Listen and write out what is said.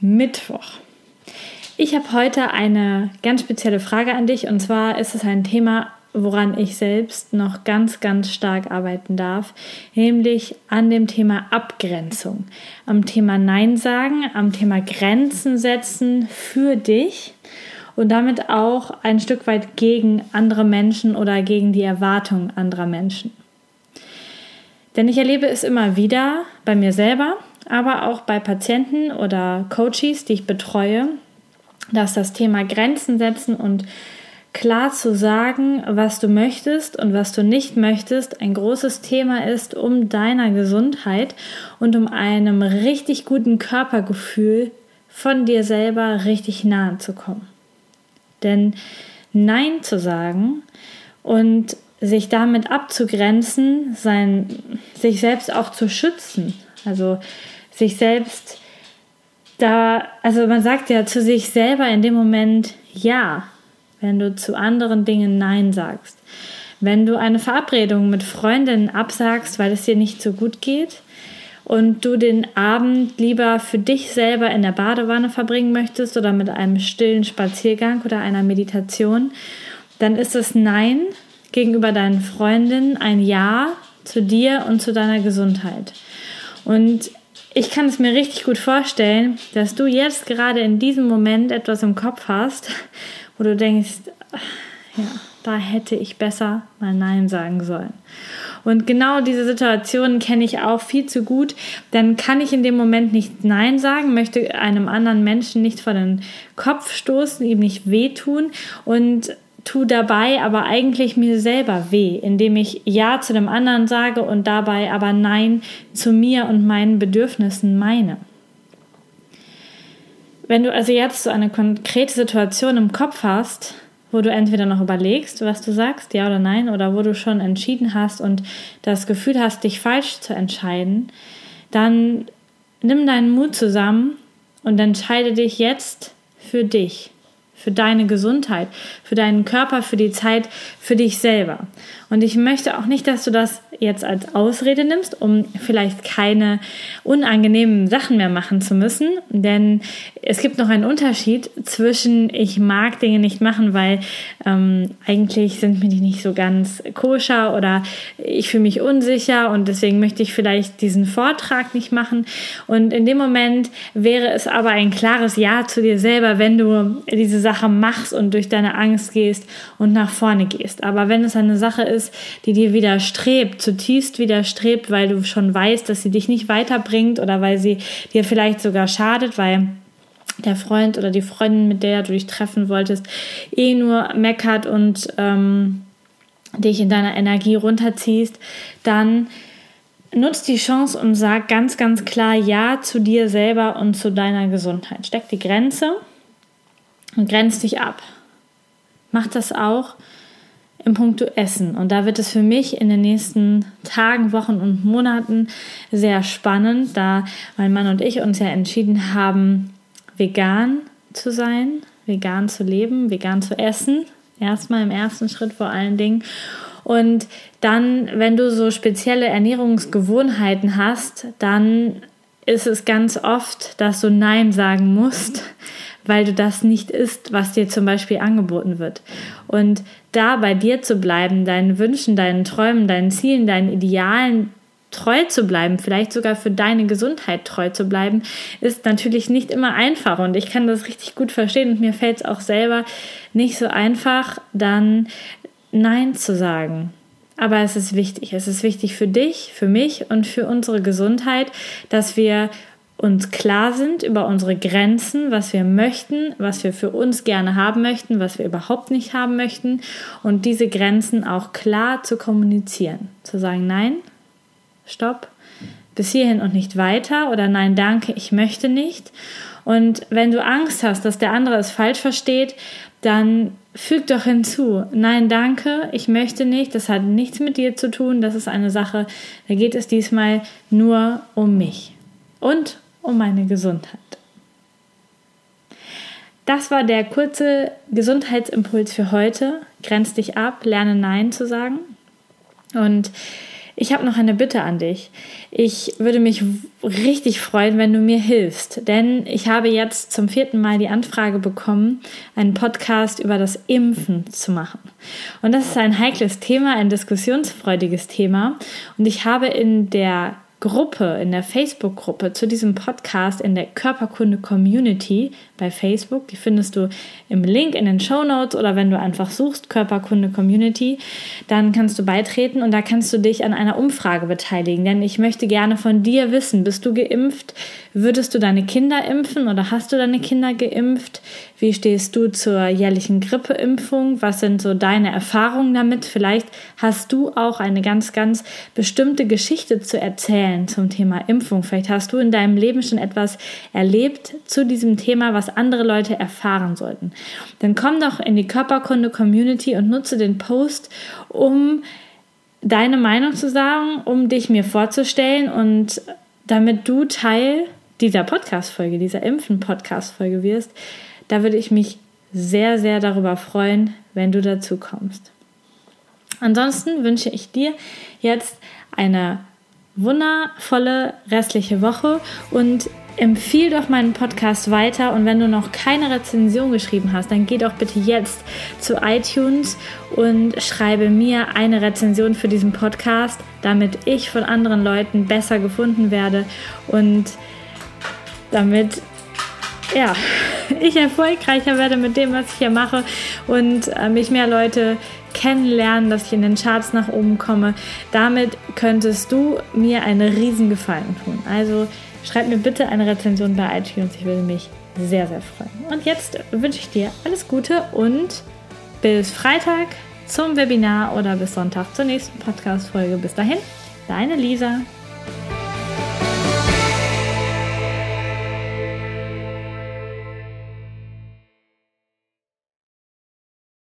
Mittwoch. Ich habe heute eine ganz spezielle Frage an dich und zwar ist es ein Thema, woran ich selbst noch ganz, ganz stark arbeiten darf, nämlich an dem Thema Abgrenzung, am Thema Nein sagen, am Thema Grenzen setzen für dich und damit auch ein Stück weit gegen andere Menschen oder gegen die Erwartungen anderer Menschen. Denn ich erlebe es immer wieder bei mir selber, aber auch bei Patienten oder Coaches, die ich betreue, dass das Thema Grenzen setzen und klar zu sagen, was du möchtest und was du nicht möchtest, ein großes Thema ist, um deiner Gesundheit und um einem richtig guten Körpergefühl von dir selber richtig nahe zu kommen. Denn Nein zu sagen und sich damit abzugrenzen, sein, sich selbst auch zu schützen, also sich selbst da, also man sagt ja zu sich selber in dem Moment ja, wenn du zu anderen Dingen Nein sagst. Wenn du eine Verabredung mit Freundinnen absagst, weil es dir nicht so gut geht und du den Abend lieber für dich selber in der Badewanne verbringen möchtest oder mit einem stillen Spaziergang oder einer Meditation, dann ist das Nein gegenüber deinen Freundinnen ein Ja zu dir und zu deiner Gesundheit. Und ich kann es mir richtig gut vorstellen, dass du jetzt gerade in diesem Moment etwas im Kopf hast, wo du denkst, ja, da hätte ich besser mal Nein sagen sollen. Und genau diese Situation kenne ich auch viel zu gut. Dann kann ich in dem Moment nicht Nein sagen, möchte einem anderen Menschen nicht vor den Kopf stoßen, ihm nicht wehtun und tu dabei aber eigentlich mir selber weh, indem ich Ja zu dem anderen sage und dabei aber Nein zu mir und meinen Bedürfnissen meine. Wenn du also jetzt so eine konkrete Situation im Kopf hast, wo du entweder noch überlegst, was du sagst, ja oder nein, oder wo du schon entschieden hast und das Gefühl hast, dich falsch zu entscheiden, dann nimm deinen Mut zusammen und entscheide dich jetzt für dich für deine Gesundheit, für deinen Körper, für die Zeit, für dich selber. Und ich möchte auch nicht, dass du das jetzt als Ausrede nimmst, um vielleicht keine unangenehmen Sachen mehr machen zu müssen. Denn es gibt noch einen Unterschied zwischen ich mag Dinge nicht machen, weil ähm, eigentlich sind mir die nicht so ganz koscher oder ich fühle mich unsicher und deswegen möchte ich vielleicht diesen Vortrag nicht machen. Und in dem Moment wäre es aber ein klares Ja zu dir selber, wenn du diese Sache machst und durch deine Angst gehst und nach vorne gehst. Aber wenn es eine Sache ist, die dir widerstrebt, zutiefst widerstrebt, weil du schon weißt, dass sie dich nicht weiterbringt oder weil sie dir vielleicht sogar schadet, weil der Freund oder die Freundin, mit der du dich treffen wolltest, eh nur meckert und ähm, dich in deiner Energie runterziehst, dann nutzt die Chance und sag ganz, ganz klar Ja zu dir selber und zu deiner Gesundheit. Steck die Grenze und grenz dich ab. Mach das auch im Punkto Essen. Und da wird es für mich in den nächsten Tagen, Wochen und Monaten sehr spannend, da mein Mann und ich uns ja entschieden haben, vegan zu sein, vegan zu leben, vegan zu essen. Erstmal im ersten Schritt vor allen Dingen. Und dann, wenn du so spezielle Ernährungsgewohnheiten hast, dann ist es ganz oft, dass du Nein sagen musst, weil du das nicht isst, was dir zum Beispiel angeboten wird. Und da bei dir zu bleiben, deinen Wünschen, deinen Träumen, deinen Zielen, deinen Idealen treu zu bleiben, vielleicht sogar für deine Gesundheit treu zu bleiben, ist natürlich nicht immer einfach. Und ich kann das richtig gut verstehen und mir fällt es auch selber nicht so einfach, dann Nein zu sagen. Aber es ist wichtig. Es ist wichtig für dich, für mich und für unsere Gesundheit, dass wir uns klar sind über unsere Grenzen, was wir möchten, was wir für uns gerne haben möchten, was wir überhaupt nicht haben möchten und diese Grenzen auch klar zu kommunizieren. Zu sagen, nein, stopp, bis hierhin und nicht weiter oder nein, danke, ich möchte nicht. Und wenn du Angst hast, dass der andere es falsch versteht, dann füg doch hinzu, nein, danke, ich möchte nicht, das hat nichts mit dir zu tun, das ist eine Sache, da geht es diesmal nur um mich und um meine Gesundheit. Das war der kurze Gesundheitsimpuls für heute. Grenz dich ab, lerne Nein zu sagen. Und ich habe noch eine Bitte an dich. Ich würde mich richtig freuen, wenn du mir hilfst, denn ich habe jetzt zum vierten Mal die Anfrage bekommen, einen Podcast über das Impfen zu machen. Und das ist ein heikles Thema, ein diskussionsfreudiges Thema. Und ich habe in der Gruppe, in der Facebook-Gruppe zu diesem Podcast in der Körperkunde Community bei Facebook. Die findest du im Link in den Show Notes oder wenn du einfach suchst Körperkunde Community, dann kannst du beitreten und da kannst du dich an einer Umfrage beteiligen. Denn ich möchte gerne von dir wissen, bist du geimpft? Würdest du deine Kinder impfen oder hast du deine Kinder geimpft? Wie stehst du zur jährlichen Grippeimpfung? Was sind so deine Erfahrungen damit? Vielleicht hast du auch eine ganz, ganz bestimmte Geschichte zu erzählen zum Thema Impfung. Vielleicht hast du in deinem Leben schon etwas erlebt zu diesem Thema, was andere Leute erfahren sollten. Dann komm doch in die Körperkunde-Community und nutze den Post, um deine Meinung zu sagen, um dich mir vorzustellen und damit du Teil dieser Podcast-Folge, dieser Impfen-Podcast-Folge wirst, da würde ich mich sehr, sehr darüber freuen, wenn du dazu kommst. Ansonsten wünsche ich dir jetzt eine wundervolle restliche Woche und empfiehl doch meinen Podcast weiter und wenn du noch keine Rezension geschrieben hast, dann geh doch bitte jetzt zu iTunes und schreibe mir eine Rezension für diesen Podcast, damit ich von anderen Leuten besser gefunden werde und damit ja, ich erfolgreicher werde mit dem, was ich hier mache und äh, mich mehr Leute kennenlernen, dass ich in den Charts nach oben komme. Damit könntest du mir einen riesen Gefallen tun. Also schreib mir bitte eine Rezension bei iTunes. Ich würde mich sehr, sehr freuen. Und jetzt wünsche ich dir alles Gute und bis Freitag zum Webinar oder bis Sonntag zur nächsten Podcast-Folge. Bis dahin, deine Lisa.